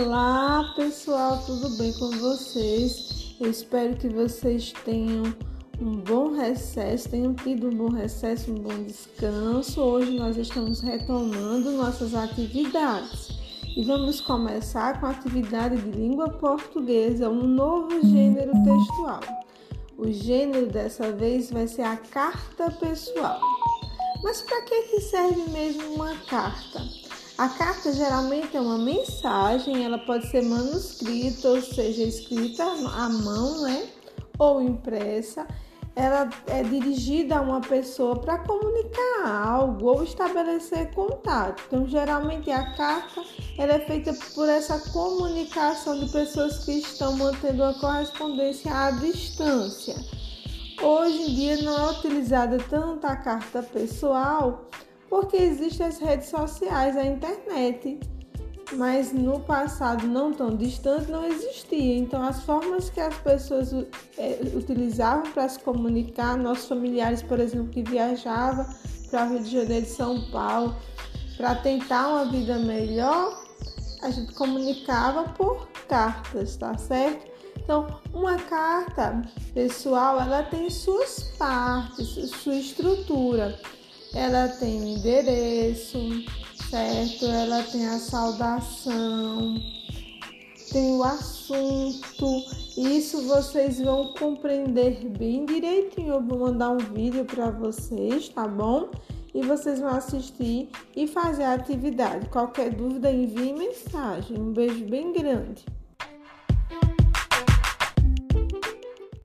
Olá pessoal, tudo bem com vocês? Eu espero que vocês tenham um bom recesso, tenham tido um bom recesso, um bom descanso. Hoje nós estamos retomando nossas atividades e vamos começar com a atividade de língua portuguesa, um novo gênero textual. O gênero dessa vez vai ser a carta pessoal. Mas para que serve mesmo uma carta? A carta geralmente é uma mensagem, ela pode ser manuscrita, ou seja, escrita à mão, né? Ou impressa. Ela é dirigida a uma pessoa para comunicar algo ou estabelecer contato. Então, geralmente a carta ela é feita por essa comunicação de pessoas que estão mantendo uma correspondência à distância. Hoje em dia não é utilizada tanto a carta pessoal, porque existem as redes sociais, a internet. Mas no passado não tão distante não existia. Então as formas que as pessoas é, utilizavam para se comunicar, nossos familiares, por exemplo, que viajavam para Rio de Janeiro e São Paulo para tentar uma vida melhor, a gente comunicava por cartas, tá certo? Então, uma carta pessoal, ela tem suas partes, sua estrutura ela tem o endereço, certo? Ela tem a saudação, tem o assunto. Isso vocês vão compreender bem direitinho. Eu vou mandar um vídeo para vocês, tá bom? E vocês vão assistir e fazer a atividade. Qualquer dúvida, envie mensagem. Um beijo bem grande.